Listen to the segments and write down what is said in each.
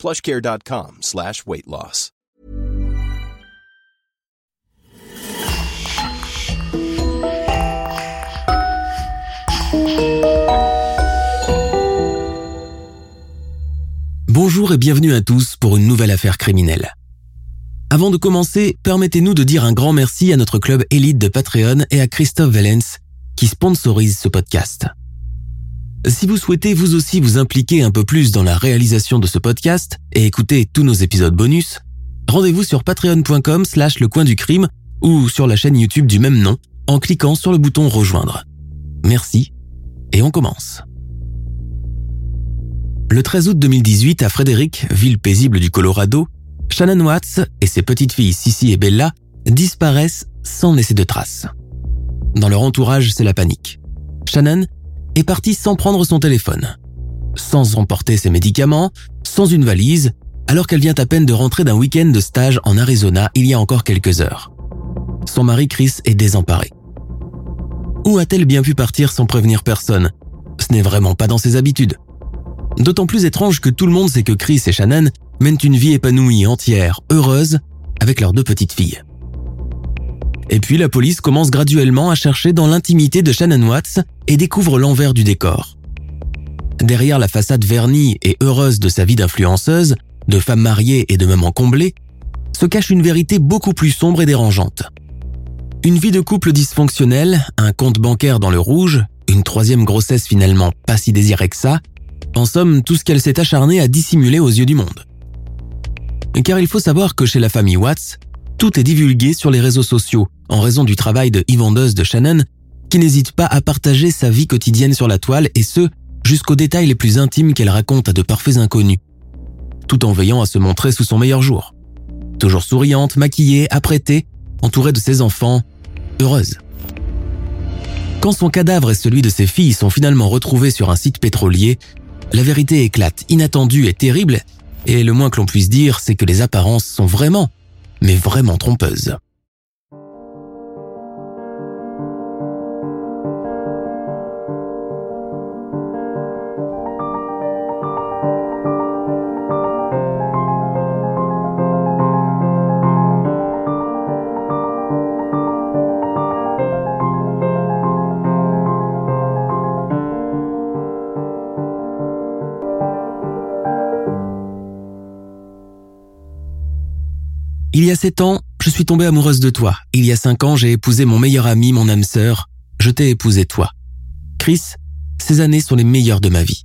plushcare.com slash weight loss. Bonjour et bienvenue à tous pour une nouvelle affaire criminelle. Avant de commencer, permettez-nous de dire un grand merci à notre club élite de Patreon et à Christophe Valens qui sponsorise ce podcast. Si vous souhaitez vous aussi vous impliquer un peu plus dans la réalisation de ce podcast et écouter tous nos épisodes bonus, rendez-vous sur patreon.com slash le coin du crime ou sur la chaîne YouTube du même nom en cliquant sur le bouton rejoindre. Merci et on commence. Le 13 août 2018 à Frédéric, ville paisible du Colorado, Shannon Watts et ses petites filles Sissy et Bella disparaissent sans laisser de traces. Dans leur entourage, c'est la panique. Shannon est partie sans prendre son téléphone, sans emporter ses médicaments, sans une valise, alors qu'elle vient à peine de rentrer d'un week-end de stage en Arizona il y a encore quelques heures. Son mari Chris est désemparé. Où a-t-elle bien pu partir sans prévenir personne? Ce n'est vraiment pas dans ses habitudes. D'autant plus étrange que tout le monde sait que Chris et Shannon mènent une vie épanouie, entière, heureuse, avec leurs deux petites filles. Et puis la police commence graduellement à chercher dans l'intimité de Shannon Watts et découvre l'envers du décor. Derrière la façade vernie et heureuse de sa vie d'influenceuse, de femme mariée et de maman comblée, se cache une vérité beaucoup plus sombre et dérangeante. Une vie de couple dysfonctionnelle, un compte bancaire dans le rouge, une troisième grossesse finalement pas si désirée que ça, en somme tout ce qu'elle s'est acharnée à dissimuler aux yeux du monde. Car il faut savoir que chez la famille Watts, tout est divulgué sur les réseaux sociaux en raison du travail de e-vendeuse de Shannon, qui n'hésite pas à partager sa vie quotidienne sur la toile et ce, jusqu'aux détails les plus intimes qu'elle raconte à de parfaits inconnus, tout en veillant à se montrer sous son meilleur jour. Toujours souriante, maquillée, apprêtée, entourée de ses enfants, heureuse. Quand son cadavre et celui de ses filles sont finalement retrouvés sur un site pétrolier, la vérité éclate, inattendue et terrible, et le moins que l'on puisse dire, c'est que les apparences sont vraiment, mais vraiment trompeuse. 7 ans, je suis tombée amoureuse de toi. Il y a 5 ans, j'ai épousé mon meilleur ami, mon âme sœur. Je t'ai épousé toi. Chris, ces années sont les meilleures de ma vie.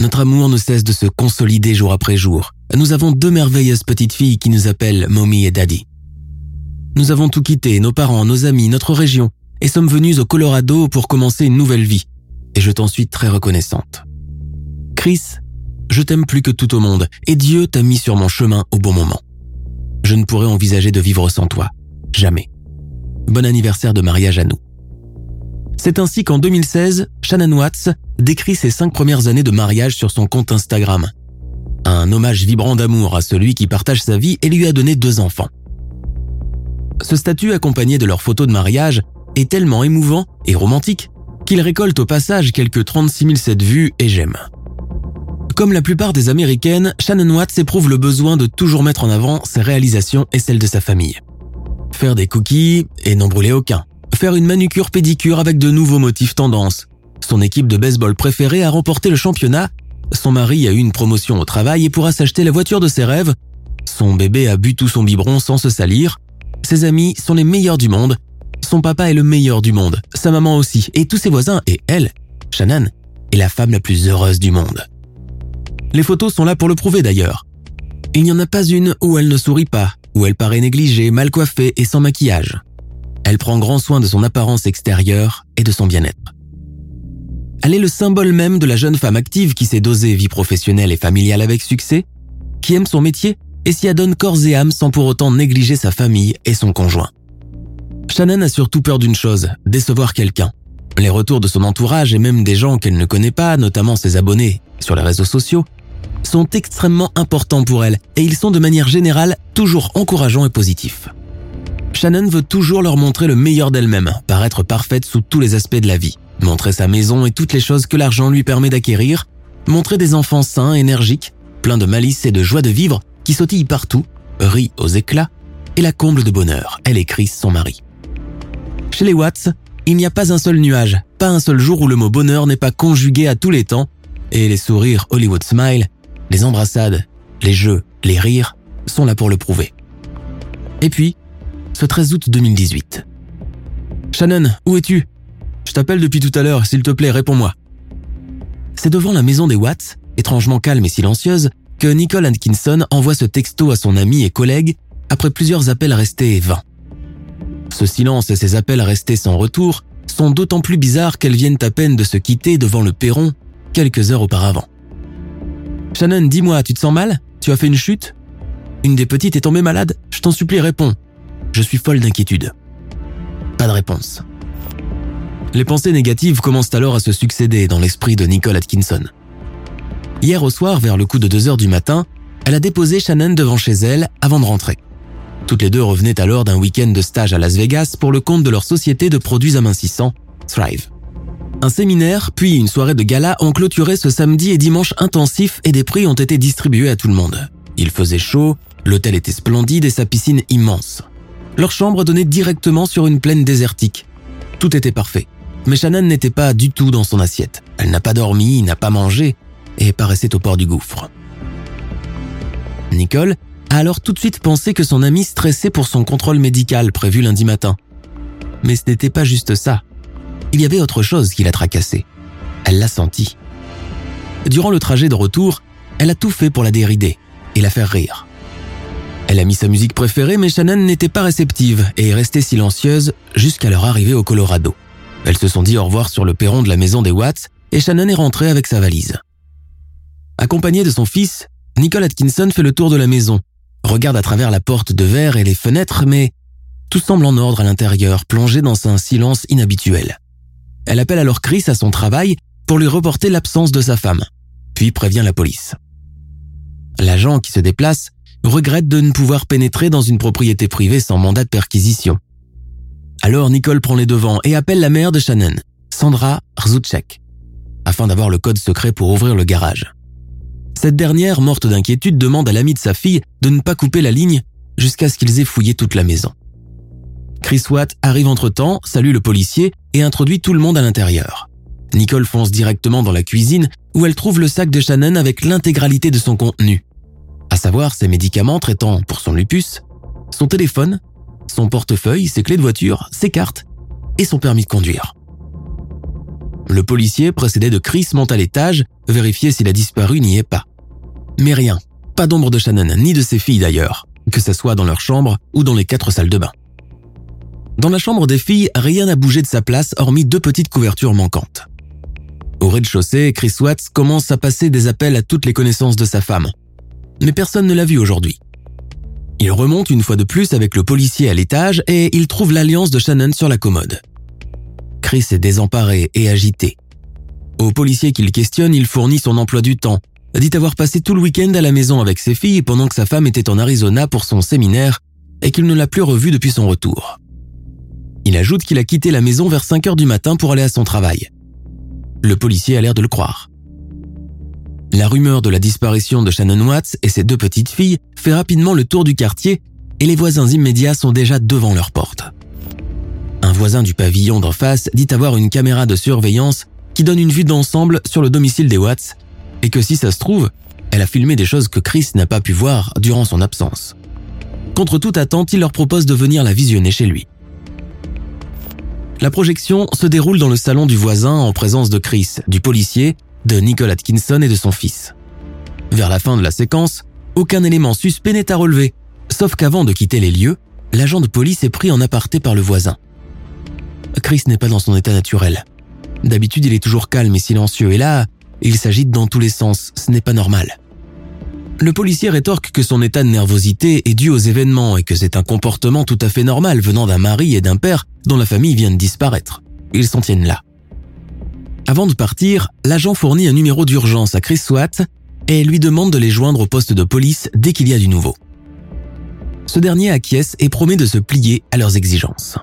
Notre amour ne cesse de se consolider jour après jour. Nous avons deux merveilleuses petites filles qui nous appellent Mommy et Daddy. Nous avons tout quitté, nos parents, nos amis, notre région, et sommes venus au Colorado pour commencer une nouvelle vie. Et je t'en suis très reconnaissante. Chris, je t'aime plus que tout au monde, et Dieu t'a mis sur mon chemin au bon moment je ne pourrais envisager de vivre sans toi. Jamais. Bon anniversaire de mariage à nous. C'est ainsi qu'en 2016, Shannon Watts décrit ses cinq premières années de mariage sur son compte Instagram. Un hommage vibrant d'amour à celui qui partage sa vie et lui a donné deux enfants. Ce statut accompagné de leurs photos de mariage est tellement émouvant et romantique qu'il récolte au passage quelques 36 007 vues et j'aime. Comme la plupart des Américaines, Shannon Watts éprouve le besoin de toujours mettre en avant ses réalisations et celles de sa famille. Faire des cookies et n'en brûler aucun. Faire une manucure pédicure avec de nouveaux motifs tendance. Son équipe de baseball préférée a remporté le championnat. Son mari a eu une promotion au travail et pourra s'acheter la voiture de ses rêves. Son bébé a bu tout son biberon sans se salir. Ses amis sont les meilleurs du monde. Son papa est le meilleur du monde. Sa maman aussi. Et tous ses voisins. Et elle, Shannon, est la femme la plus heureuse du monde. Les photos sont là pour le prouver d'ailleurs. Il n'y en a pas une où elle ne sourit pas, où elle paraît négligée, mal coiffée et sans maquillage. Elle prend grand soin de son apparence extérieure et de son bien-être. Elle est le symbole même de la jeune femme active qui s'est dosée vie professionnelle et familiale avec succès, qui aime son métier et s'y adonne corps et âme sans pour autant négliger sa famille et son conjoint. Shannon a surtout peur d'une chose, décevoir quelqu'un. Les retours de son entourage et même des gens qu'elle ne connaît pas, notamment ses abonnés sur les réseaux sociaux, sont extrêmement importants pour elle et ils sont de manière générale toujours encourageants et positifs. Shannon veut toujours leur montrer le meilleur d'elle-même, paraître parfaite sous tous les aspects de la vie, montrer sa maison et toutes les choses que l'argent lui permet d'acquérir, montrer des enfants sains, énergiques, pleins de malice et de joie de vivre, qui sautillent partout, rient aux éclats, et la comble de bonheur, elle et Chris, son mari. Chez les Watts, il n'y a pas un seul nuage, pas un seul jour où le mot bonheur n'est pas conjugué à tous les temps, et les sourires Hollywood Smile, les embrassades, les jeux, les rires sont là pour le prouver. Et puis, ce 13 août 2018. Shannon, où es-tu? Je t'appelle depuis tout à l'heure, s'il te plaît, réponds-moi. C'est devant la maison des Watts, étrangement calme et silencieuse, que Nicole Atkinson envoie ce texto à son ami et collègue après plusieurs appels restés vains. Ce silence et ces appels restés sans retour sont d'autant plus bizarres qu'elles viennent à peine de se quitter devant le perron quelques heures auparavant. Shannon, dis-moi, tu te sens mal? Tu as fait une chute? Une des petites est tombée malade? Je t'en supplie, réponds. Je suis folle d'inquiétude. Pas de réponse. Les pensées négatives commencent alors à se succéder dans l'esprit de Nicole Atkinson. Hier au soir, vers le coup de 2 heures du matin, elle a déposé Shannon devant chez elle avant de rentrer. Toutes les deux revenaient alors d'un week-end de stage à Las Vegas pour le compte de leur société de produits amincissants, Thrive. Un séminaire, puis une soirée de gala ont clôturé ce samedi et dimanche intensif et des prix ont été distribués à tout le monde. Il faisait chaud, l'hôtel était splendide et sa piscine immense. Leur chambre donnait directement sur une plaine désertique. Tout était parfait. Mais Shannon n'était pas du tout dans son assiette. Elle n'a pas dormi, n'a pas mangé et paraissait au port du gouffre. Nicole a alors tout de suite pensé que son ami stressait pour son contrôle médical prévu lundi matin. Mais ce n'était pas juste ça. Il y avait autre chose qui la tracassait. Elle l'a senti. Durant le trajet de retour, elle a tout fait pour la dérider et la faire rire. Elle a mis sa musique préférée, mais Shannon n'était pas réceptive et est restée silencieuse jusqu'à leur arrivée au Colorado. Elles se sont dit au revoir sur le perron de la maison des Watts et Shannon est rentrée avec sa valise. Accompagnée de son fils, Nicole Atkinson fait le tour de la maison, regarde à travers la porte de verre et les fenêtres, mais tout semble en ordre à l'intérieur, plongé dans un silence inhabituel. Elle appelle alors Chris à son travail pour lui reporter l'absence de sa femme, puis prévient la police. L'agent qui se déplace regrette de ne pouvoir pénétrer dans une propriété privée sans mandat de perquisition. Alors Nicole prend les devants et appelle la mère de Shannon, Sandra Rzucek, afin d'avoir le code secret pour ouvrir le garage. Cette dernière, morte d'inquiétude, demande à l'ami de sa fille de ne pas couper la ligne jusqu'à ce qu'ils aient fouillé toute la maison. Chris Watt arrive entre-temps, salue le policier et introduit tout le monde à l'intérieur. Nicole fonce directement dans la cuisine où elle trouve le sac de Shannon avec l'intégralité de son contenu, à savoir ses médicaments traitant pour son lupus, son téléphone, son portefeuille, ses clés de voiture, ses cartes et son permis de conduire. Le policier, précédé de Chris, monte à l'étage, vérifier si la disparue n'y est pas. Mais rien, pas d'ombre de Shannon, ni de ses filles d'ailleurs, que ce soit dans leur chambre ou dans les quatre salles de bain. Dans la chambre des filles, rien n'a bougé de sa place hormis deux petites couvertures manquantes. Au rez-de-chaussée, Chris Watts commence à passer des appels à toutes les connaissances de sa femme, mais personne ne l'a vu aujourd'hui. Il remonte une fois de plus avec le policier à l'étage et il trouve l'alliance de Shannon sur la commode. Chris est désemparé et agité. Au policier qu'il questionne, il fournit son emploi du temps, dit avoir passé tout le week-end à la maison avec ses filles pendant que sa femme était en Arizona pour son séminaire et qu'il ne l'a plus revue depuis son retour. Il ajoute qu'il a quitté la maison vers 5 heures du matin pour aller à son travail. Le policier a l'air de le croire. La rumeur de la disparition de Shannon Watts et ses deux petites filles fait rapidement le tour du quartier et les voisins immédiats sont déjà devant leur porte. Un voisin du pavillon d'en face dit avoir une caméra de surveillance qui donne une vue d'ensemble sur le domicile des Watts et que si ça se trouve, elle a filmé des choses que Chris n'a pas pu voir durant son absence. Contre toute attente, il leur propose de venir la visionner chez lui. La projection se déroule dans le salon du voisin en présence de Chris, du policier de Nicole Atkinson et de son fils. Vers la fin de la séquence, aucun élément suspect n'est à relever, sauf qu'avant de quitter les lieux, l'agent de police est pris en aparté par le voisin. Chris n'est pas dans son état naturel. D'habitude, il est toujours calme et silencieux, et là, il s'agite dans tous les sens, ce n'est pas normal. Le policier rétorque que son état de nervosité est dû aux événements et que c'est un comportement tout à fait normal venant d'un mari et d'un père dont la famille vient de disparaître. Ils s'en tiennent là. Avant de partir, l'agent fournit un numéro d'urgence à Chris Swatt et lui demande de les joindre au poste de police dès qu'il y a du nouveau. Ce dernier acquiesce et promet de se plier à leurs exigences.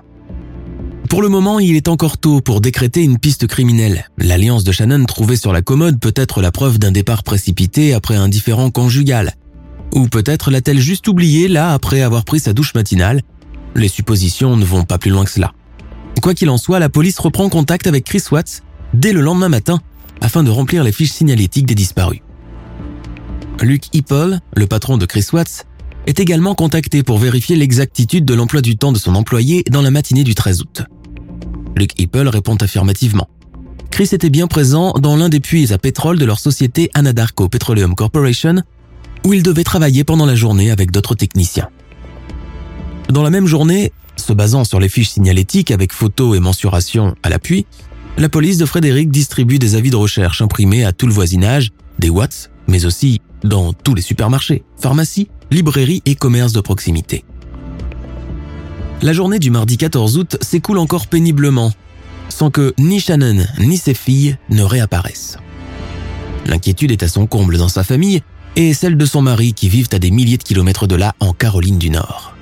Pour le moment, il est encore tôt pour décréter une piste criminelle. L'alliance de Shannon trouvée sur la commode peut être la preuve d'un départ précipité après un différend conjugal. Ou peut-être l'a-t-elle juste oublié là après avoir pris sa douche matinale. Les suppositions ne vont pas plus loin que cela. Quoi qu'il en soit, la police reprend contact avec Chris Watts dès le lendemain matin afin de remplir les fiches signalétiques des disparus. Luke Hipple, le patron de Chris Watts, est également contacté pour vérifier l'exactitude de l'emploi du temps de son employé dans la matinée du 13 août. Luke Hipple répond affirmativement. Chris était bien présent dans l'un des puits à pétrole de leur société Anadarko Petroleum Corporation, où il devait travailler pendant la journée avec d'autres techniciens. Dans la même journée, se basant sur les fiches signalétiques avec photos et mensurations à l'appui, la police de Frédéric distribue des avis de recherche imprimés à tout le voisinage, des Watts, mais aussi dans tous les supermarchés, pharmacies, librairies et commerces de proximité. La journée du mardi 14 août s'écoule encore péniblement, sans que ni Shannon ni ses filles ne réapparaissent. L'inquiétude est à son comble dans sa famille et celle de son mari qui vivent à des milliers de kilomètres de là en Caroline du Nord.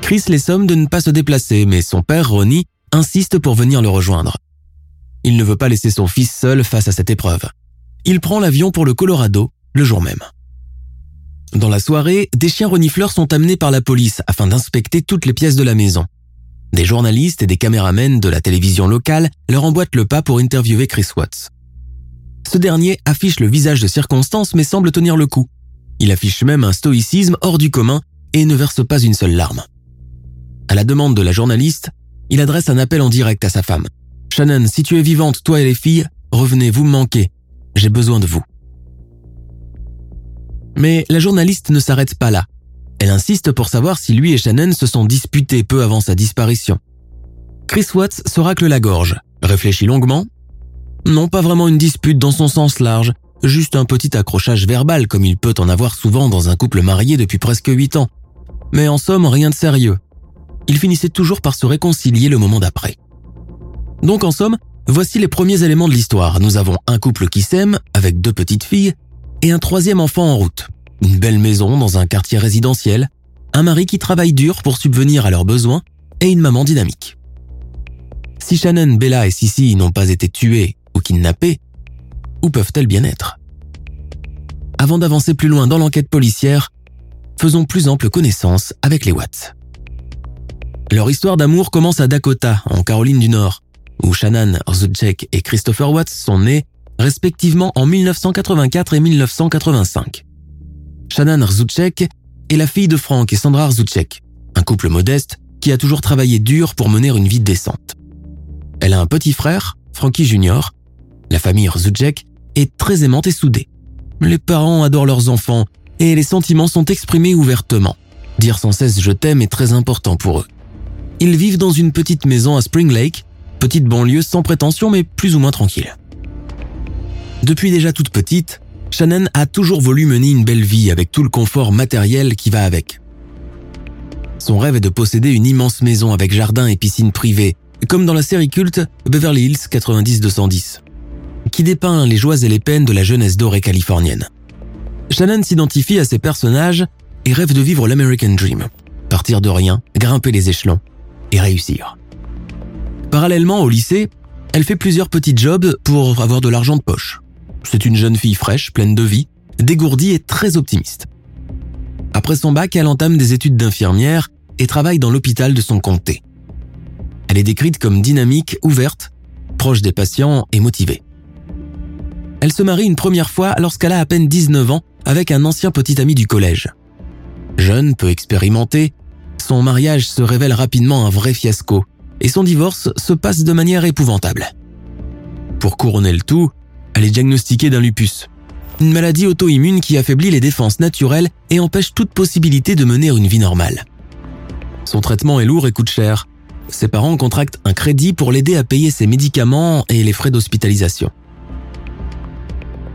Chris les somme de ne pas se déplacer, mais son père, Ronnie, insiste pour venir le rejoindre. Il ne veut pas laisser son fils seul face à cette épreuve. Il prend l'avion pour le Colorado le jour même. Dans la soirée, des chiens renifleurs sont amenés par la police afin d'inspecter toutes les pièces de la maison. Des journalistes et des caméramens de la télévision locale leur emboîtent le pas pour interviewer Chris Watts. Ce dernier affiche le visage de circonstance mais semble tenir le coup. Il affiche même un stoïcisme hors du commun et ne verse pas une seule larme. À la demande de la journaliste, il adresse un appel en direct à sa femme. Shannon, si tu es vivante, toi et les filles, revenez, vous me manquez. J'ai besoin de vous. Mais la journaliste ne s'arrête pas là. Elle insiste pour savoir si lui et Shannon se sont disputés peu avant sa disparition. Chris Watts se racle la gorge, réfléchit longuement. Non, pas vraiment une dispute dans son sens large, juste un petit accrochage verbal comme il peut en avoir souvent dans un couple marié depuis presque huit ans. Mais en somme, rien de sérieux. Il finissait toujours par se réconcilier le moment d'après. Donc en somme, voici les premiers éléments de l'histoire. Nous avons un couple qui s'aime, avec deux petites filles, et un troisième enfant en route. Une belle maison dans un quartier résidentiel, un mari qui travaille dur pour subvenir à leurs besoins et une maman dynamique. Si Shannon, Bella et Sissy n'ont pas été tués ou kidnappés, où peuvent-elles bien être? Avant d'avancer plus loin dans l'enquête policière, faisons plus ample connaissance avec les Watts. Leur histoire d'amour commence à Dakota, en Caroline du Nord, où Shannon Rzucek et Christopher Watts sont nés respectivement en 1984 et 1985. Shannon Rzucek est la fille de Frank et Sandra Rzucek, un couple modeste qui a toujours travaillé dur pour mener une vie décente. Elle a un petit frère, Frankie Jr. La famille Rzucek est très aimante et soudée. Les parents adorent leurs enfants et les sentiments sont exprimés ouvertement. Dire sans cesse je t'aime est très important pour eux. Ils vivent dans une petite maison à Spring Lake, petite banlieue sans prétention mais plus ou moins tranquille. Depuis déjà toute petite, Shannon a toujours voulu mener une belle vie avec tout le confort matériel qui va avec. Son rêve est de posséder une immense maison avec jardin et piscine privée, comme dans la série culte Beverly Hills 90-210, qui dépeint les joies et les peines de la jeunesse dorée californienne. Shannon s'identifie à ses personnages et rêve de vivre l'American Dream, partir de rien, grimper les échelons et réussir. Parallèlement au lycée, elle fait plusieurs petits jobs pour avoir de l'argent de poche. C'est une jeune fille fraîche, pleine de vie, dégourdie et très optimiste. Après son bac, elle entame des études d'infirmière et travaille dans l'hôpital de son comté. Elle est décrite comme dynamique, ouverte, proche des patients et motivée. Elle se marie une première fois lorsqu'elle a à peine 19 ans avec un ancien petit ami du collège. Jeune, peu expérimenté, son mariage se révèle rapidement un vrai fiasco et son divorce se passe de manière épouvantable. Pour couronner le tout, elle est diagnostiquée d'un lupus, une maladie auto-immune qui affaiblit les défenses naturelles et empêche toute possibilité de mener une vie normale. Son traitement est lourd et coûte cher. Ses parents contractent un crédit pour l'aider à payer ses médicaments et les frais d'hospitalisation.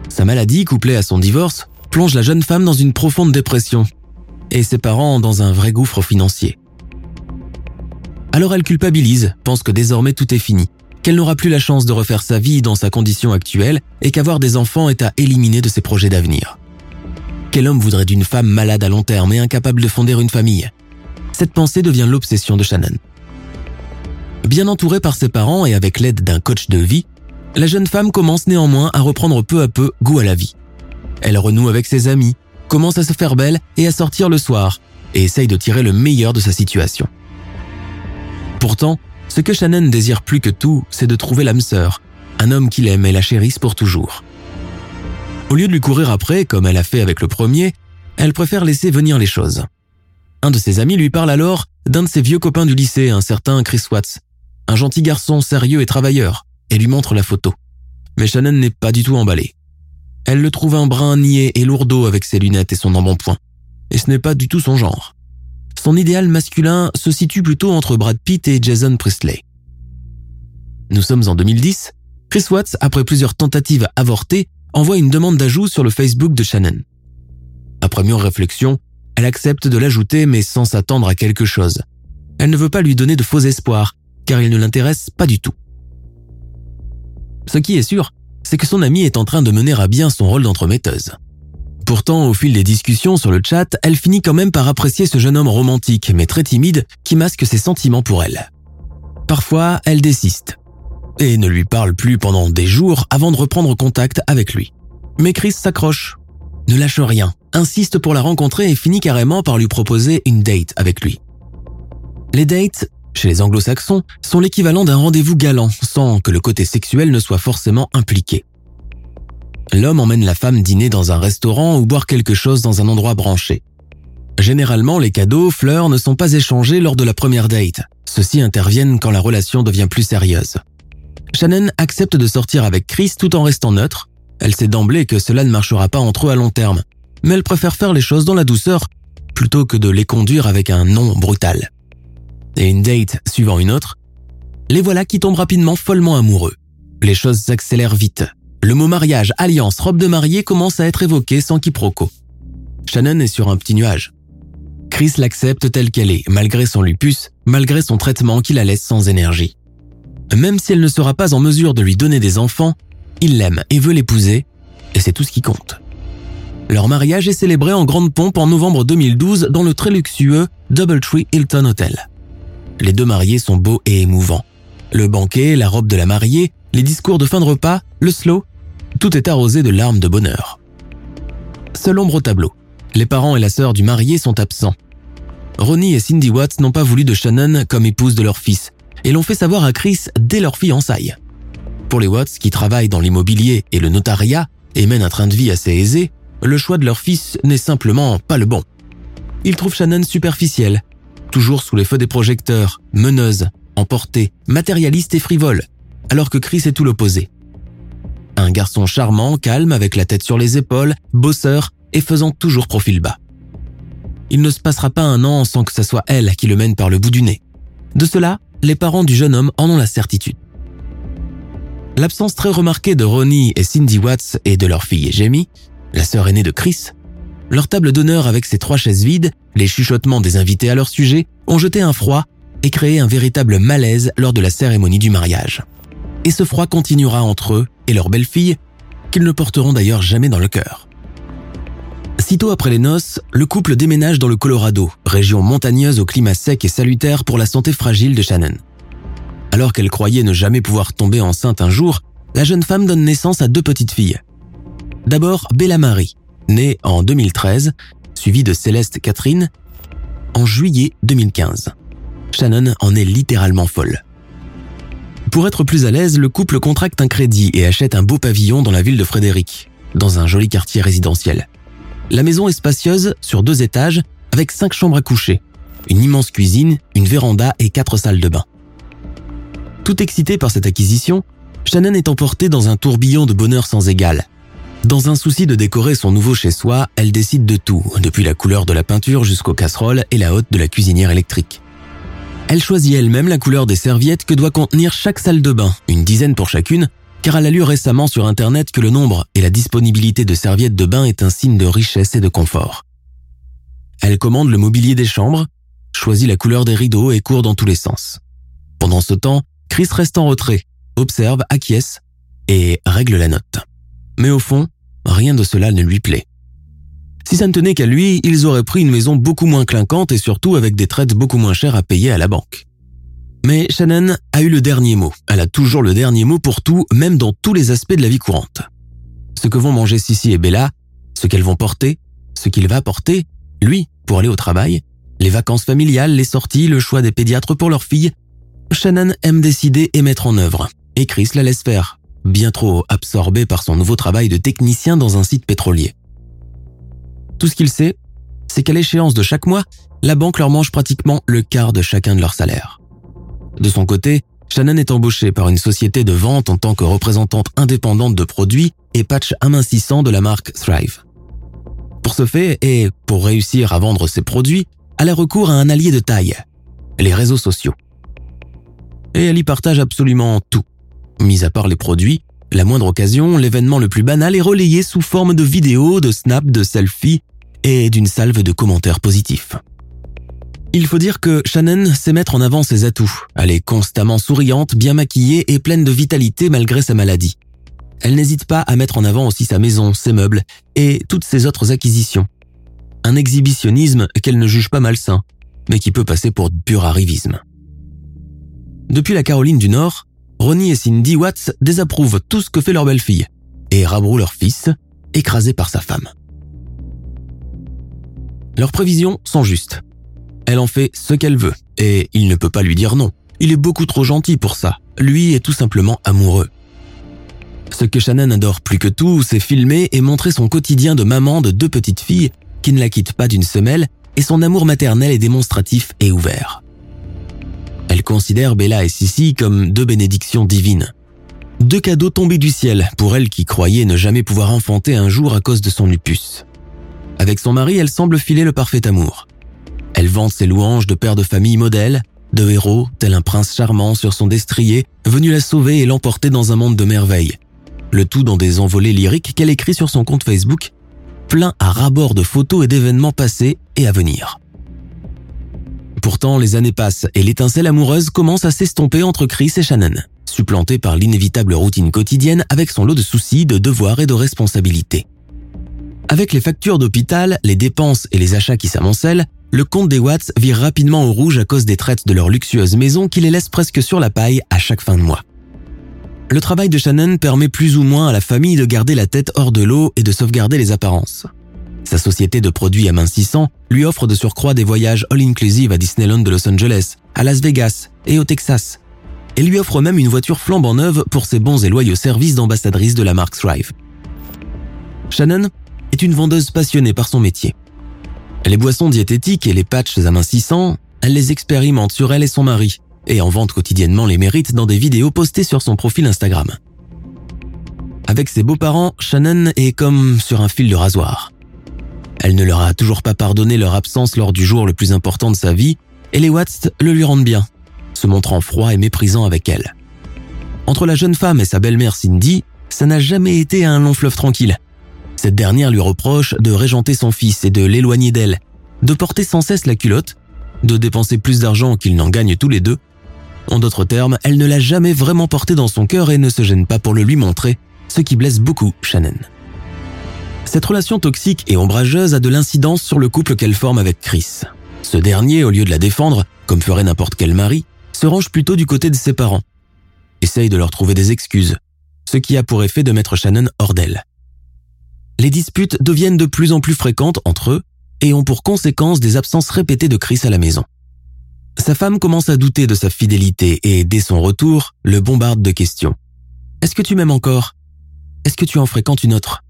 Sa maladie, couplée à son divorce, plonge la jeune femme dans une profonde dépression et ses parents dans un vrai gouffre financier. Alors elle culpabilise, pense que désormais tout est fini, qu'elle n'aura plus la chance de refaire sa vie dans sa condition actuelle et qu'avoir des enfants est à éliminer de ses projets d'avenir. Quel homme voudrait d'une femme malade à long terme et incapable de fonder une famille? Cette pensée devient l'obsession de Shannon. Bien entourée par ses parents et avec l'aide d'un coach de vie, la jeune femme commence néanmoins à reprendre peu à peu goût à la vie. Elle renoue avec ses amis, commence à se faire belle et à sortir le soir, et essaye de tirer le meilleur de sa situation. Pourtant, ce que Shannon désire plus que tout, c'est de trouver l'âme sœur, un homme qu'il aime et la chérisse pour toujours. Au lieu de lui courir après, comme elle a fait avec le premier, elle préfère laisser venir les choses. Un de ses amis lui parle alors d'un de ses vieux copains du lycée, un certain Chris Watts, un gentil garçon sérieux et travailleur, et lui montre la photo. Mais Shannon n'est pas du tout emballée. Elle le trouve un brin niais et lourdeau avec ses lunettes et son embonpoint. Et ce n'est pas du tout son genre. Son idéal masculin se situe plutôt entre Brad Pitt et Jason Priestley. Nous sommes en 2010. Chris Watts, après plusieurs tentatives avortées, envoie une demande d'ajout sur le Facebook de Shannon. Après mûre réflexion, elle accepte de l'ajouter mais sans s'attendre à quelque chose. Elle ne veut pas lui donner de faux espoirs, car il ne l'intéresse pas du tout. Ce qui est sûr, c'est que son amie est en train de mener à bien son rôle d'entremetteuse. Pourtant, au fil des discussions sur le chat, elle finit quand même par apprécier ce jeune homme romantique mais très timide qui masque ses sentiments pour elle. Parfois, elle désiste et ne lui parle plus pendant des jours avant de reprendre contact avec lui. Mais Chris s'accroche, ne lâche rien, insiste pour la rencontrer et finit carrément par lui proposer une date avec lui. Les dates, chez les anglo-saxons, sont l'équivalent d'un rendez-vous galant sans que le côté sexuel ne soit forcément impliqué. L'homme emmène la femme dîner dans un restaurant ou boire quelque chose dans un endroit branché. Généralement, les cadeaux, fleurs ne sont pas échangés lors de la première date. Ceux-ci interviennent quand la relation devient plus sérieuse. Shannon accepte de sortir avec Chris tout en restant neutre. Elle sait d'emblée que cela ne marchera pas entre eux à long terme, mais elle préfère faire les choses dans la douceur plutôt que de les conduire avec un nom brutal. Et une date suivant une autre, les voilà qui tombent rapidement follement amoureux. Les choses s'accélèrent vite. Le mot mariage, alliance, robe de mariée commence à être évoqué sans quiproquo. Shannon est sur un petit nuage. Chris l'accepte telle qu'elle est, malgré son lupus, malgré son traitement qui la laisse sans énergie. Même si elle ne sera pas en mesure de lui donner des enfants, il l'aime et veut l'épouser, et c'est tout ce qui compte. Leur mariage est célébré en grande pompe en novembre 2012 dans le très luxueux Doubletree Hilton Hotel. Les deux mariés sont beaux et émouvants. Le banquet, la robe de la mariée, les discours de fin de repas, le slow, tout est arrosé de larmes de bonheur. Seul ombre au tableau. Les parents et la sœur du marié sont absents. Ronnie et Cindy Watts n'ont pas voulu de Shannon comme épouse de leur fils, et l'ont fait savoir à Chris dès leur fiançailles. Pour les Watts, qui travaillent dans l'immobilier et le notariat et mènent un train de vie assez aisé, le choix de leur fils n'est simplement pas le bon. Ils trouvent Shannon superficielle, toujours sous les feux des projecteurs, meneuse, emportée, matérialiste et frivole, alors que Chris est tout l'opposé. Un garçon charmant, calme, avec la tête sur les épaules, bosseur et faisant toujours profil bas. Il ne se passera pas un an sans que ce soit elle qui le mène par le bout du nez. De cela, les parents du jeune homme en ont la certitude. L'absence très remarquée de Ronnie et Cindy Watts et de leur fille Jamie, la sœur aînée de Chris, leur table d'honneur avec ses trois chaises vides, les chuchotements des invités à leur sujet, ont jeté un froid et créé un véritable malaise lors de la cérémonie du mariage. Et ce froid continuera entre eux et leur belle-fille, qu'ils ne porteront d'ailleurs jamais dans le cœur. Sitôt après les noces, le couple déménage dans le Colorado, région montagneuse au climat sec et salutaire pour la santé fragile de Shannon. Alors qu'elle croyait ne jamais pouvoir tomber enceinte un jour, la jeune femme donne naissance à deux petites filles. D'abord Bella Marie, née en 2013, suivie de Céleste Catherine en juillet 2015. Shannon en est littéralement folle. Pour être plus à l'aise, le couple contracte un crédit et achète un beau pavillon dans la ville de Frédéric, dans un joli quartier résidentiel. La maison est spacieuse sur deux étages avec cinq chambres à coucher, une immense cuisine, une véranda et quatre salles de bain. Tout excité par cette acquisition, Shannon est emportée dans un tourbillon de bonheur sans égal. Dans un souci de décorer son nouveau chez-soi, elle décide de tout, depuis la couleur de la peinture jusqu'aux casseroles et la haute de la cuisinière électrique. Elle choisit elle-même la couleur des serviettes que doit contenir chaque salle de bain, une dizaine pour chacune, car elle a lu récemment sur Internet que le nombre et la disponibilité de serviettes de bain est un signe de richesse et de confort. Elle commande le mobilier des chambres, choisit la couleur des rideaux et court dans tous les sens. Pendant ce temps, Chris reste en retrait, observe, acquiesce et règle la note. Mais au fond, rien de cela ne lui plaît. Si ça ne tenait qu'à lui, ils auraient pris une maison beaucoup moins clinquante et surtout avec des traites beaucoup moins chères à payer à la banque. Mais Shannon a eu le dernier mot. Elle a toujours le dernier mot pour tout, même dans tous les aspects de la vie courante. Ce que vont manger Sissi et Bella, ce qu'elles vont porter, ce qu'il va porter, lui, pour aller au travail, les vacances familiales, les sorties, le choix des pédiatres pour leurs filles, Shannon aime décider et mettre en œuvre. Et Chris la laisse faire, bien trop absorbé par son nouveau travail de technicien dans un site pétrolier. Tout ce qu'il sait, c'est qu'à l'échéance de chaque mois, la banque leur mange pratiquement le quart de chacun de leurs salaires. De son côté, Shannon est embauchée par une société de vente en tant que représentante indépendante de produits et patch amincissant de la marque Thrive. Pour ce fait, et pour réussir à vendre ses produits, elle a recours à un allié de taille, les réseaux sociaux. Et elle y partage absolument tout. Mis à part les produits, la moindre occasion, l'événement le plus banal est relayé sous forme de vidéos, de snaps, de selfies et d'une salve de commentaires positifs. Il faut dire que Shannon sait mettre en avant ses atouts. Elle est constamment souriante, bien maquillée et pleine de vitalité malgré sa maladie. Elle n'hésite pas à mettre en avant aussi sa maison, ses meubles et toutes ses autres acquisitions. Un exhibitionnisme qu'elle ne juge pas malsain, mais qui peut passer pour pur arrivisme. Depuis la Caroline du Nord, Ronnie et Cindy Watts désapprouvent tout ce que fait leur belle-fille et rabrouent leur fils, écrasé par sa femme. Leurs prévisions sont justes. Elle en fait ce qu'elle veut, et il ne peut pas lui dire non. Il est beaucoup trop gentil pour ça. Lui est tout simplement amoureux. Ce que Shannon adore plus que tout, c'est filmer et montrer son quotidien de maman de deux petites filles qui ne la quittent pas d'une semelle, et son amour maternel est démonstratif et ouvert. Elle considère Bella et Sissi comme deux bénédictions divines. Deux cadeaux tombés du ciel pour elle qui croyait ne jamais pouvoir enfanter un jour à cause de son lupus. Avec son mari, elle semble filer le parfait amour. Elle vante ses louanges de père de famille modèle, de héros, tel un prince charmant sur son destrier, venu la sauver et l'emporter dans un monde de merveilles. Le tout dans des envolées lyriques qu'elle écrit sur son compte Facebook, plein à rabord de photos et d'événements passés et à venir. Pourtant, les années passent et l'étincelle amoureuse commence à s'estomper entre Chris et Shannon, supplantée par l'inévitable routine quotidienne avec son lot de soucis, de devoirs et de responsabilités. Avec les factures d'hôpital, les dépenses et les achats qui s'amoncellent, le compte des Watts vire rapidement au rouge à cause des traites de leur luxueuse maison qui les laissent presque sur la paille à chaque fin de mois. Le travail de Shannon permet plus ou moins à la famille de garder la tête hors de l'eau et de sauvegarder les apparences. Sa société de produits amincissants lui offre de surcroît des voyages all-inclusive à Disneyland de Los Angeles, à Las Vegas et au Texas. Et lui offre même une voiture flambant neuve pour ses bons et loyaux services d'ambassadrice de la marque Thrive. Shannon est une vendeuse passionnée par son métier. Les boissons diététiques et les patchs amincissants, elle les expérimente sur elle et son mari, et en vante quotidiennement les mérites dans des vidéos postées sur son profil Instagram. Avec ses beaux-parents, Shannon est comme sur un fil de rasoir. Elle ne leur a toujours pas pardonné leur absence lors du jour le plus important de sa vie, et les Watts le lui rendent bien, se montrant froid et méprisant avec elle. Entre la jeune femme et sa belle-mère Cindy, ça n'a jamais été un long fleuve tranquille. Cette dernière lui reproche de régenter son fils et de l'éloigner d'elle, de porter sans cesse la culotte, de dépenser plus d'argent qu'ils n'en gagnent tous les deux. En d'autres termes, elle ne l'a jamais vraiment porté dans son cœur et ne se gêne pas pour le lui montrer, ce qui blesse beaucoup Shannon. Cette relation toxique et ombrageuse a de l'incidence sur le couple qu'elle forme avec Chris. Ce dernier, au lieu de la défendre, comme ferait n'importe quel mari, se range plutôt du côté de ses parents. Essaye de leur trouver des excuses, ce qui a pour effet de mettre Shannon hors d'elle les disputes deviennent de plus en plus fréquentes entre eux et ont pour conséquence des absences répétées de Chris à la maison. Sa femme commence à douter de sa fidélité et dès son retour, le bombarde de questions. Est-ce que tu m'aimes encore? Est-ce que tu en fréquentes une autre?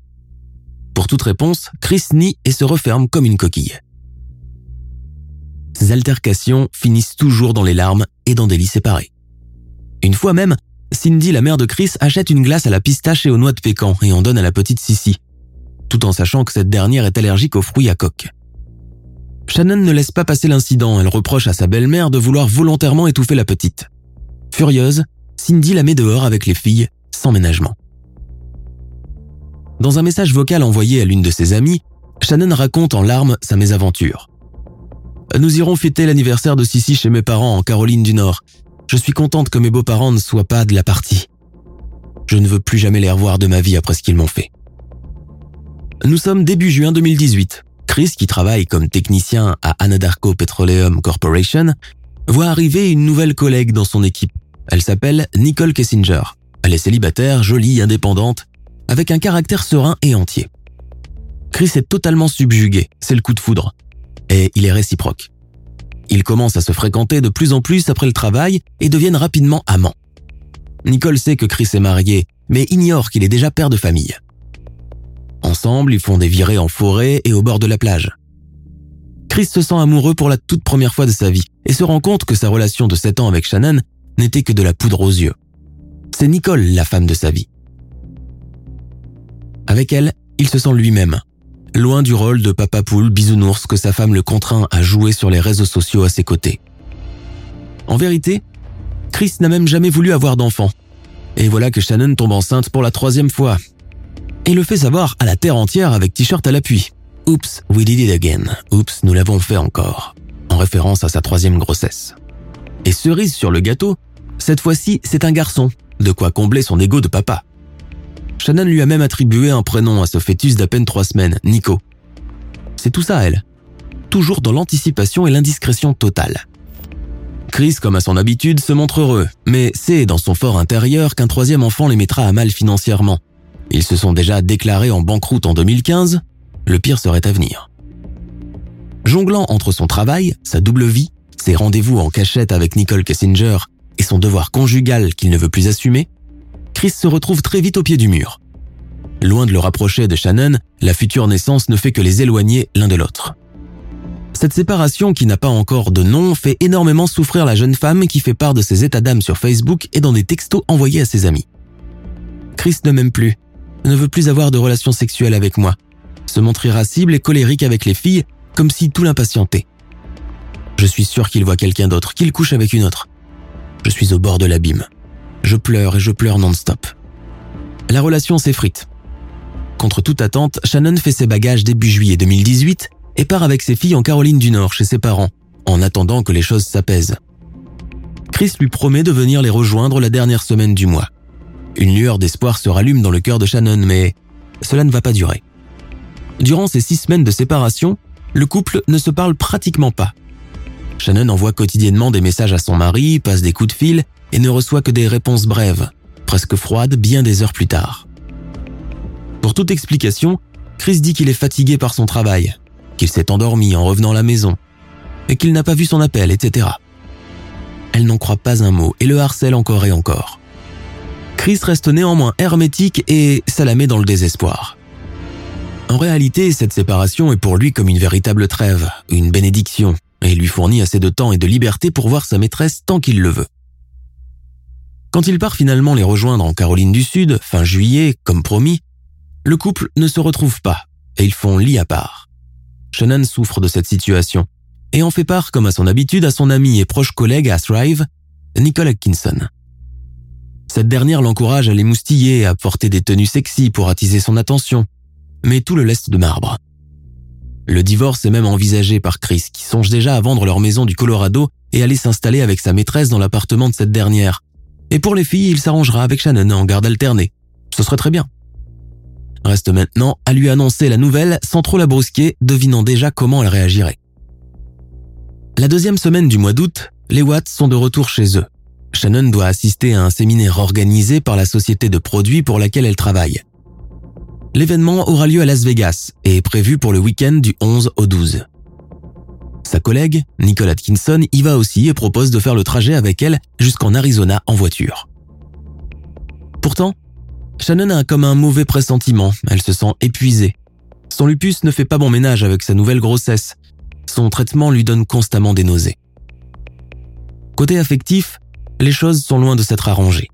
Pour toute réponse, Chris nie et se referme comme une coquille. Ces altercations finissent toujours dans les larmes et dans des lits séparés. Une fois même, Cindy, la mère de Chris, achète une glace à la pistache et aux noix de pécan et en donne à la petite Sissy, tout en sachant que cette dernière est allergique aux fruits à coque. Shannon ne laisse pas passer l'incident, elle reproche à sa belle-mère de vouloir volontairement étouffer la petite. Furieuse, Cindy la met dehors avec les filles, sans ménagement. Dans un message vocal envoyé à l'une de ses amies, Shannon raconte en larmes sa mésaventure. Nous irons fêter l'anniversaire de Sissi chez mes parents en Caroline du Nord. Je suis contente que mes beaux-parents ne soient pas de la partie. Je ne veux plus jamais les revoir de ma vie après ce qu'ils m'ont fait. Nous sommes début juin 2018. Chris, qui travaille comme technicien à Anadarko Petroleum Corporation, voit arriver une nouvelle collègue dans son équipe. Elle s'appelle Nicole Kessinger. Elle est célibataire, jolie, indépendante, avec un caractère serein et entier. Chris est totalement subjugué, c'est le coup de foudre. Et il est réciproque. Ils commencent à se fréquenter de plus en plus après le travail et deviennent rapidement amants. Nicole sait que Chris est marié, mais ignore qu'il est déjà père de famille. Ensemble, ils font des virées en forêt et au bord de la plage. Chris se sent amoureux pour la toute première fois de sa vie et se rend compte que sa relation de 7 ans avec Shannon n'était que de la poudre aux yeux. C'est Nicole la femme de sa vie. Avec elle, il se sent lui-même, loin du rôle de papa poule bisounours que sa femme le contraint à jouer sur les réseaux sociaux à ses côtés. En vérité, Chris n'a même jamais voulu avoir d'enfant. Et voilà que Shannon tombe enceinte pour la troisième fois. Et le fait savoir à la terre entière avec t-shirt à l'appui. Oops, we did it again. Oups, nous l'avons fait encore. En référence à sa troisième grossesse. Et cerise sur le gâteau, cette fois-ci, c'est un garçon, de quoi combler son ego de papa. Shannon lui a même attribué un prénom à ce fœtus d'à peine trois semaines, Nico. C'est tout ça, elle. Toujours dans l'anticipation et l'indiscrétion totale. Chris, comme à son habitude, se montre heureux, mais c'est dans son fort intérieur qu'un troisième enfant les mettra à mal financièrement. Ils se sont déjà déclarés en banqueroute en 2015, le pire serait à venir. Jonglant entre son travail, sa double vie, ses rendez-vous en cachette avec Nicole Kessinger et son devoir conjugal qu'il ne veut plus assumer, Chris se retrouve très vite au pied du mur. Loin de le rapprocher de Shannon, la future naissance ne fait que les éloigner l'un de l'autre. Cette séparation qui n'a pas encore de nom fait énormément souffrir la jeune femme qui fait part de ses états d'âme sur Facebook et dans des textos envoyés à ses amis. Chris ne m'aime plus, ne veut plus avoir de relations sexuelles avec moi, se montre irascible et colérique avec les filles, comme si tout l'impatientait. Je suis sûr qu'il voit quelqu'un d'autre, qu'il couche avec une autre. Je suis au bord de l'abîme. Je pleure et je pleure non-stop. La relation s'effrite. Contre toute attente, Shannon fait ses bagages début juillet 2018 et part avec ses filles en Caroline du Nord chez ses parents, en attendant que les choses s'apaisent. Chris lui promet de venir les rejoindre la dernière semaine du mois. Une lueur d'espoir se rallume dans le cœur de Shannon, mais cela ne va pas durer. Durant ces six semaines de séparation, le couple ne se parle pratiquement pas. Shannon envoie quotidiennement des messages à son mari, passe des coups de fil et ne reçoit que des réponses brèves, presque froides bien des heures plus tard. Pour toute explication, Chris dit qu'il est fatigué par son travail, qu'il s'est endormi en revenant à la maison, et qu'il n'a pas vu son appel, etc. Elle n'en croit pas un mot et le harcèle encore et encore. Chris reste néanmoins hermétique et ça la met dans le désespoir. En réalité, cette séparation est pour lui comme une véritable trêve, une bénédiction, et lui fournit assez de temps et de liberté pour voir sa maîtresse tant qu'il le veut. Quand il part finalement les rejoindre en Caroline du Sud, fin juillet, comme promis, le couple ne se retrouve pas et ils font lit à part. Shannon souffre de cette situation et en fait part, comme à son habitude, à son ami et proche collègue à Thrive, Nicole Atkinson. Cette dernière l'encourage à les moustiller, à porter des tenues sexy pour attiser son attention, mais tout le laisse de marbre. Le divorce est même envisagé par Chris, qui songe déjà à vendre leur maison du Colorado et aller s'installer avec sa maîtresse dans l'appartement de cette dernière, et pour les filles, il s'arrangera avec Shannon en garde alternée. Ce serait très bien. Reste maintenant à lui annoncer la nouvelle sans trop la brusquer, devinant déjà comment elle réagirait. La deuxième semaine du mois d'août, les Watts sont de retour chez eux. Shannon doit assister à un séminaire organisé par la société de produits pour laquelle elle travaille. L'événement aura lieu à Las Vegas et est prévu pour le week-end du 11 au 12. Sa collègue, Nicole Atkinson, y va aussi et propose de faire le trajet avec elle jusqu'en Arizona en voiture. Pourtant, Shannon a comme un mauvais pressentiment, elle se sent épuisée. Son lupus ne fait pas bon ménage avec sa nouvelle grossesse. Son traitement lui donne constamment des nausées. Côté affectif, les choses sont loin de s'être arrangées.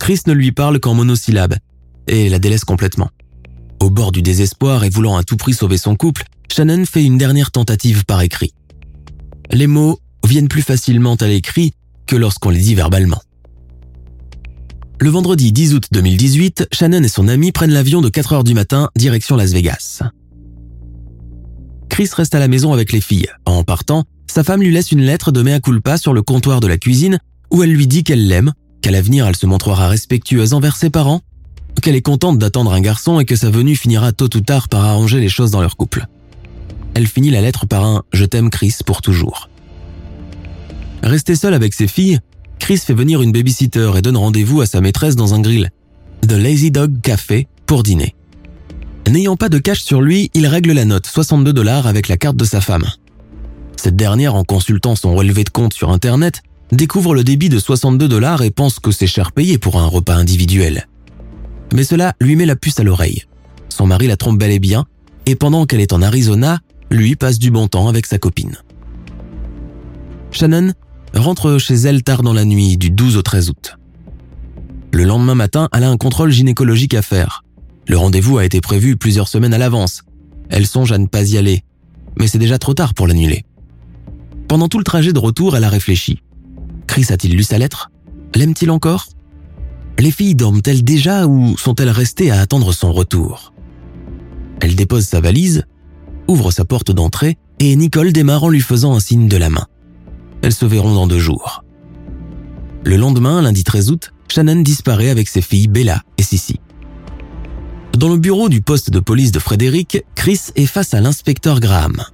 Chris ne lui parle qu'en monosyllabes et la délaisse complètement. Au bord du désespoir et voulant à tout prix sauver son couple, Shannon fait une dernière tentative par écrit. Les mots viennent plus facilement à l'écrit que lorsqu'on les dit verbalement. Le vendredi 10 août 2018, Shannon et son ami prennent l'avion de 4 heures du matin direction Las Vegas. Chris reste à la maison avec les filles. En partant, sa femme lui laisse une lettre de mea culpa sur le comptoir de la cuisine où elle lui dit qu'elle l'aime, qu'à l'avenir elle se montrera respectueuse envers ses parents, qu'elle est contente d'attendre un garçon et que sa venue finira tôt ou tard par arranger les choses dans leur couple. Elle finit la lettre par un Je t'aime Chris pour toujours. Restée seule avec ses filles, Chris fait venir une babysitter et donne rendez-vous à sa maîtresse dans un grill, The Lazy Dog Café, pour dîner. N'ayant pas de cash sur lui, il règle la note 62 dollars avec la carte de sa femme. Cette dernière, en consultant son relevé de compte sur Internet, découvre le débit de 62 dollars et pense que c'est cher payé pour un repas individuel. Mais cela lui met la puce à l'oreille. Son mari la trompe bel et bien, et pendant qu'elle est en Arizona, lui passe du bon temps avec sa copine. Shannon rentre chez elle tard dans la nuit du 12 au 13 août. Le lendemain matin, elle a un contrôle gynécologique à faire. Le rendez-vous a été prévu plusieurs semaines à l'avance. Elle songe à ne pas y aller, mais c'est déjà trop tard pour l'annuler. Pendant tout le trajet de retour, elle a réfléchi. Chris a-t-il lu sa lettre? L'aime-t-il encore? Les filles dorment-elles déjà ou sont-elles restées à attendre son retour? Elle dépose sa valise, ouvre sa porte d'entrée et Nicole démarre en lui faisant un signe de la main. Elles se verront dans deux jours. Le lendemain, lundi 13 août, Shannon disparaît avec ses filles Bella et Sissy. Dans le bureau du poste de police de Frédéric, Chris est face à l'inspecteur Graham.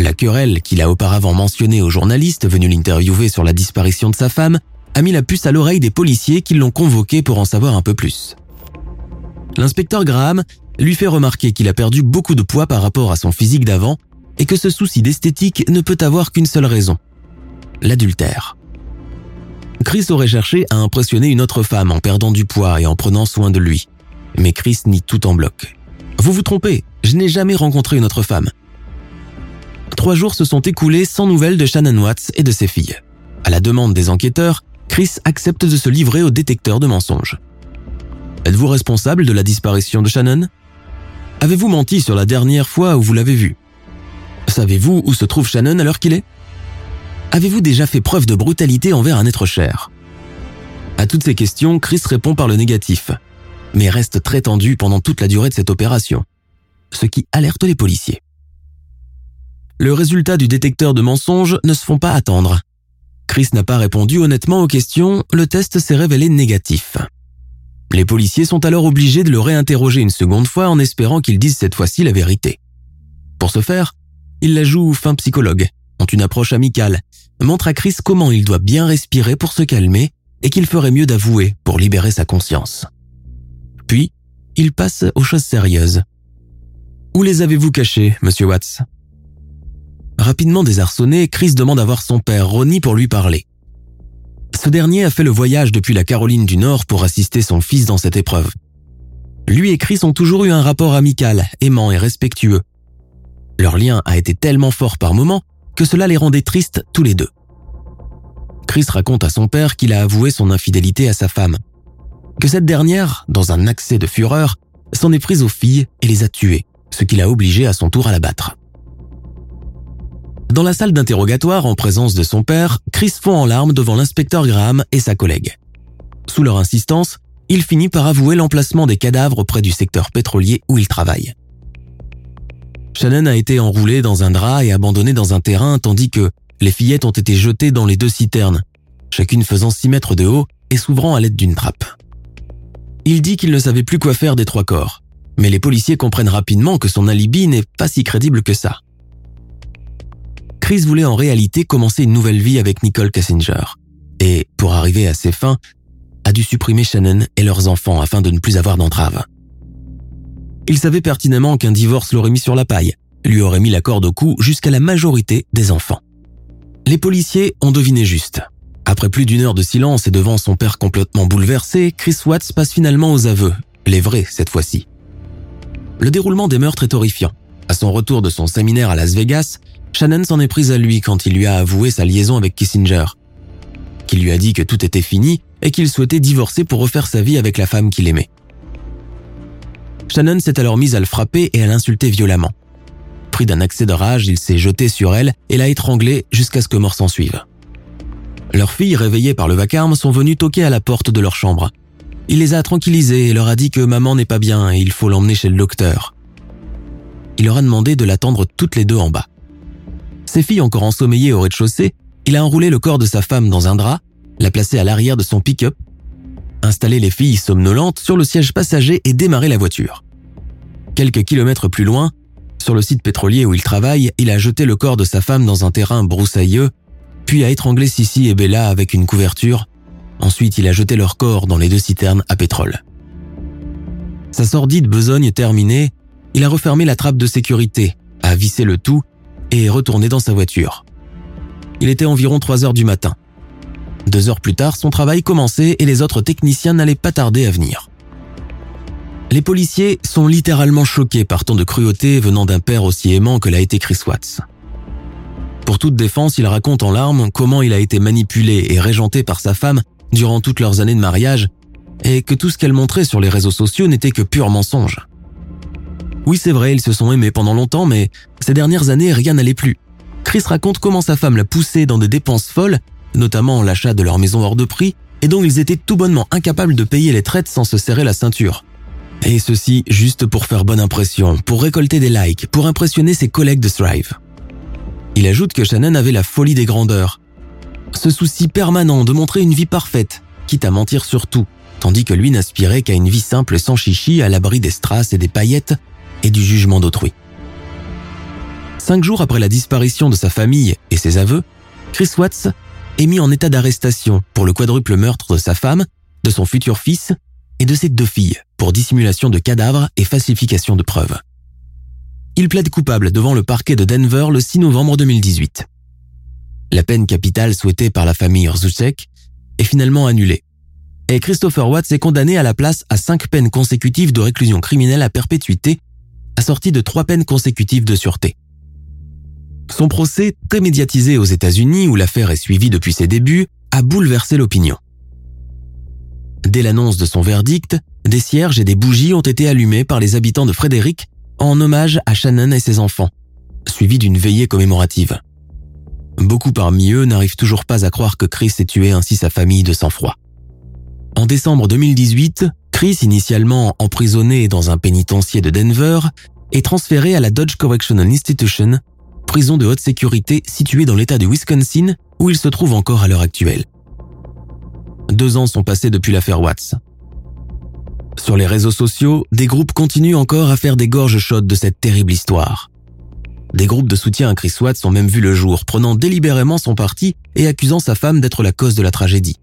La querelle qu'il a auparavant mentionnée aux journalistes venus l'interviewer sur la disparition de sa femme a mis la puce à l'oreille des policiers qui l'ont convoqué pour en savoir un peu plus. L'inspecteur Graham lui fait remarquer qu'il a perdu beaucoup de poids par rapport à son physique d'avant et que ce souci d'esthétique ne peut avoir qu'une seule raison, l'adultère. Chris aurait cherché à impressionner une autre femme en perdant du poids et en prenant soin de lui. Mais Chris nie tout en bloc. Vous vous trompez, je n'ai jamais rencontré une autre femme. Trois jours se sont écoulés sans nouvelles de Shannon Watts et de ses filles. À la demande des enquêteurs, Chris accepte de se livrer au détecteur de mensonges. Êtes-vous responsable de la disparition de Shannon? Avez-vous menti sur la dernière fois où vous l'avez vue Savez-vous où se trouve Shannon à l'heure qu'il est? Avez-vous déjà fait preuve de brutalité envers un être cher? À toutes ces questions, Chris répond par le négatif, mais reste très tendu pendant toute la durée de cette opération, ce qui alerte les policiers. Le résultat du détecteur de mensonges ne se font pas attendre. Chris n'a pas répondu honnêtement aux questions, le test s'est révélé négatif. Les policiers sont alors obligés de le réinterroger une seconde fois en espérant qu'il dise cette fois-ci la vérité. Pour ce faire, ils la jouent fin psychologue, ont une approche amicale, montrent à Chris comment il doit bien respirer pour se calmer et qu'il ferait mieux d'avouer pour libérer sa conscience. Puis, ils passent aux choses sérieuses. Où les avez-vous cachés, monsieur Watts? Rapidement désarçonné, Chris demande à voir son père, Ronnie, pour lui parler. Ce dernier a fait le voyage depuis la Caroline du Nord pour assister son fils dans cette épreuve. Lui et Chris ont toujours eu un rapport amical, aimant et respectueux. Leur lien a été tellement fort par moments que cela les rendait tristes tous les deux. Chris raconte à son père qu'il a avoué son infidélité à sa femme, que cette dernière, dans un accès de fureur, s'en est prise aux filles et les a tuées, ce qui l'a obligé à son tour à l'abattre. Dans la salle d'interrogatoire, en présence de son père, Chris fond en larmes devant l'inspecteur Graham et sa collègue. Sous leur insistance, il finit par avouer l'emplacement des cadavres près du secteur pétrolier où il travaille. Shannon a été enroulée dans un drap et abandonnée dans un terrain tandis que les fillettes ont été jetées dans les deux citernes, chacune faisant 6 mètres de haut et s'ouvrant à l'aide d'une trappe. Il dit qu'il ne savait plus quoi faire des trois corps, mais les policiers comprennent rapidement que son alibi n'est pas si crédible que ça. Chris voulait en réalité commencer une nouvelle vie avec Nicole Kassinger. Et, pour arriver à ses fins, a dû supprimer Shannon et leurs enfants afin de ne plus avoir d'entrave. Il savait pertinemment qu'un divorce l'aurait mis sur la paille, lui aurait mis la corde au cou jusqu'à la majorité des enfants. Les policiers ont deviné juste. Après plus d'une heure de silence et devant son père complètement bouleversé, Chris Watts passe finalement aux aveux, les vrais cette fois-ci. Le déroulement des meurtres est horrifiant. À son retour de son séminaire à Las Vegas, Shannon s'en est prise à lui quand il lui a avoué sa liaison avec Kissinger, qui lui a dit que tout était fini et qu'il souhaitait divorcer pour refaire sa vie avec la femme qu'il aimait. Shannon s'est alors mise à le frapper et à l'insulter violemment. Pris d'un accès de rage, il s'est jeté sur elle et l'a étranglée jusqu'à ce que mort s'en suive. Leurs filles, réveillées par le vacarme, sont venues toquer à la porte de leur chambre. Il les a tranquillisés et leur a dit que maman n'est pas bien et il faut l'emmener chez le docteur. Il leur a demandé de l'attendre toutes les deux en bas. Ses filles encore ensommeillées au rez-de-chaussée, il a enroulé le corps de sa femme dans un drap, l'a placé à l'arrière de son pick-up, installé les filles somnolentes sur le siège passager et démarré la voiture. Quelques kilomètres plus loin, sur le site pétrolier où il travaille, il a jeté le corps de sa femme dans un terrain broussailleux, puis a étranglé Sissi et Bella avec une couverture. Ensuite, il a jeté leur corps dans les deux citernes à pétrole. Sa sordide besogne terminée, il a refermé la trappe de sécurité, a vissé le tout et est dans sa voiture. Il était environ 3 heures du matin. Deux heures plus tard, son travail commençait et les autres techniciens n'allaient pas tarder à venir. Les policiers sont littéralement choqués par tant de cruauté venant d'un père aussi aimant que l'a été Chris Watts. Pour toute défense, il raconte en larmes comment il a été manipulé et régenté par sa femme durant toutes leurs années de mariage et que tout ce qu'elle montrait sur les réseaux sociaux n'était que pur mensonge. Oui, c'est vrai, ils se sont aimés pendant longtemps, mais ces dernières années, rien n'allait plus. Chris raconte comment sa femme l'a poussé dans des dépenses folles, notamment l'achat de leur maison hors de prix, et dont ils étaient tout bonnement incapables de payer les traites sans se serrer la ceinture. Et ceci juste pour faire bonne impression, pour récolter des likes, pour impressionner ses collègues de Thrive. Il ajoute que Shannon avait la folie des grandeurs. Ce souci permanent de montrer une vie parfaite, quitte à mentir sur tout, tandis que lui n'aspirait qu'à une vie simple sans chichi à l'abri des strass et des paillettes et du jugement d'autrui. Cinq jours après la disparition de sa famille et ses aveux, Chris Watts est mis en état d'arrestation pour le quadruple meurtre de sa femme, de son futur fils et de ses deux filles pour dissimulation de cadavres et falsification de preuves. Il plaide coupable devant le parquet de Denver le 6 novembre 2018. La peine capitale souhaitée par la famille Rzucek est finalement annulée. Et Christopher Watts est condamné à la place à cinq peines consécutives de réclusion criminelle à perpétuité, assorties de trois peines consécutives de sûreté. Son procès, très médiatisé aux États-Unis où l'affaire est suivie depuis ses débuts, a bouleversé l'opinion. Dès l'annonce de son verdict, des cierges et des bougies ont été allumés par les habitants de Frédéric en hommage à Shannon et ses enfants, suivi d'une veillée commémorative. Beaucoup parmi eux n'arrivent toujours pas à croire que Chris ait tué ainsi sa famille de sang-froid. En décembre 2018, Chris, initialement emprisonné dans un pénitencier de Denver, est transféré à la Dodge Correctional Institution, prison de haute sécurité située dans l'État du Wisconsin où il se trouve encore à l'heure actuelle. Deux ans sont passés depuis l'affaire Watts. Sur les réseaux sociaux, des groupes continuent encore à faire des gorges chaudes de cette terrible histoire. Des groupes de soutien à Chris Watts ont même vu le jour, prenant délibérément son parti et accusant sa femme d'être la cause de la tragédie.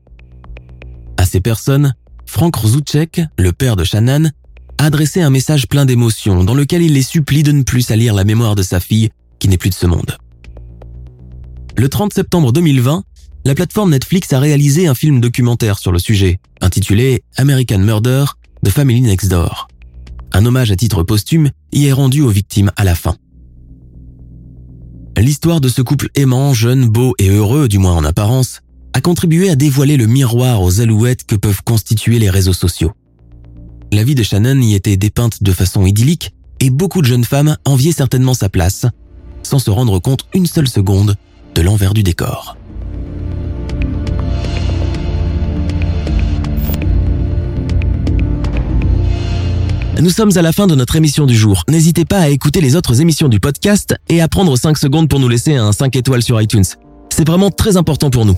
À ces personnes, Frank Rzucek, le père de Shannon, a adressé un message plein d'émotions dans lequel il les supplie de ne plus salir la mémoire de sa fille qui n'est plus de ce monde. Le 30 septembre 2020, la plateforme Netflix a réalisé un film documentaire sur le sujet, intitulé American Murder de Family Next Door. Un hommage à titre posthume y est rendu aux victimes à la fin. L'histoire de ce couple aimant, jeune, beau et heureux, du moins en apparence, a contribué à dévoiler le miroir aux alouettes que peuvent constituer les réseaux sociaux. La vie de Shannon y était dépeinte de façon idyllique et beaucoup de jeunes femmes enviaient certainement sa place, sans se rendre compte une seule seconde de l'envers du décor. Nous sommes à la fin de notre émission du jour. N'hésitez pas à écouter les autres émissions du podcast et à prendre 5 secondes pour nous laisser un 5 étoiles sur iTunes. C'est vraiment très important pour nous.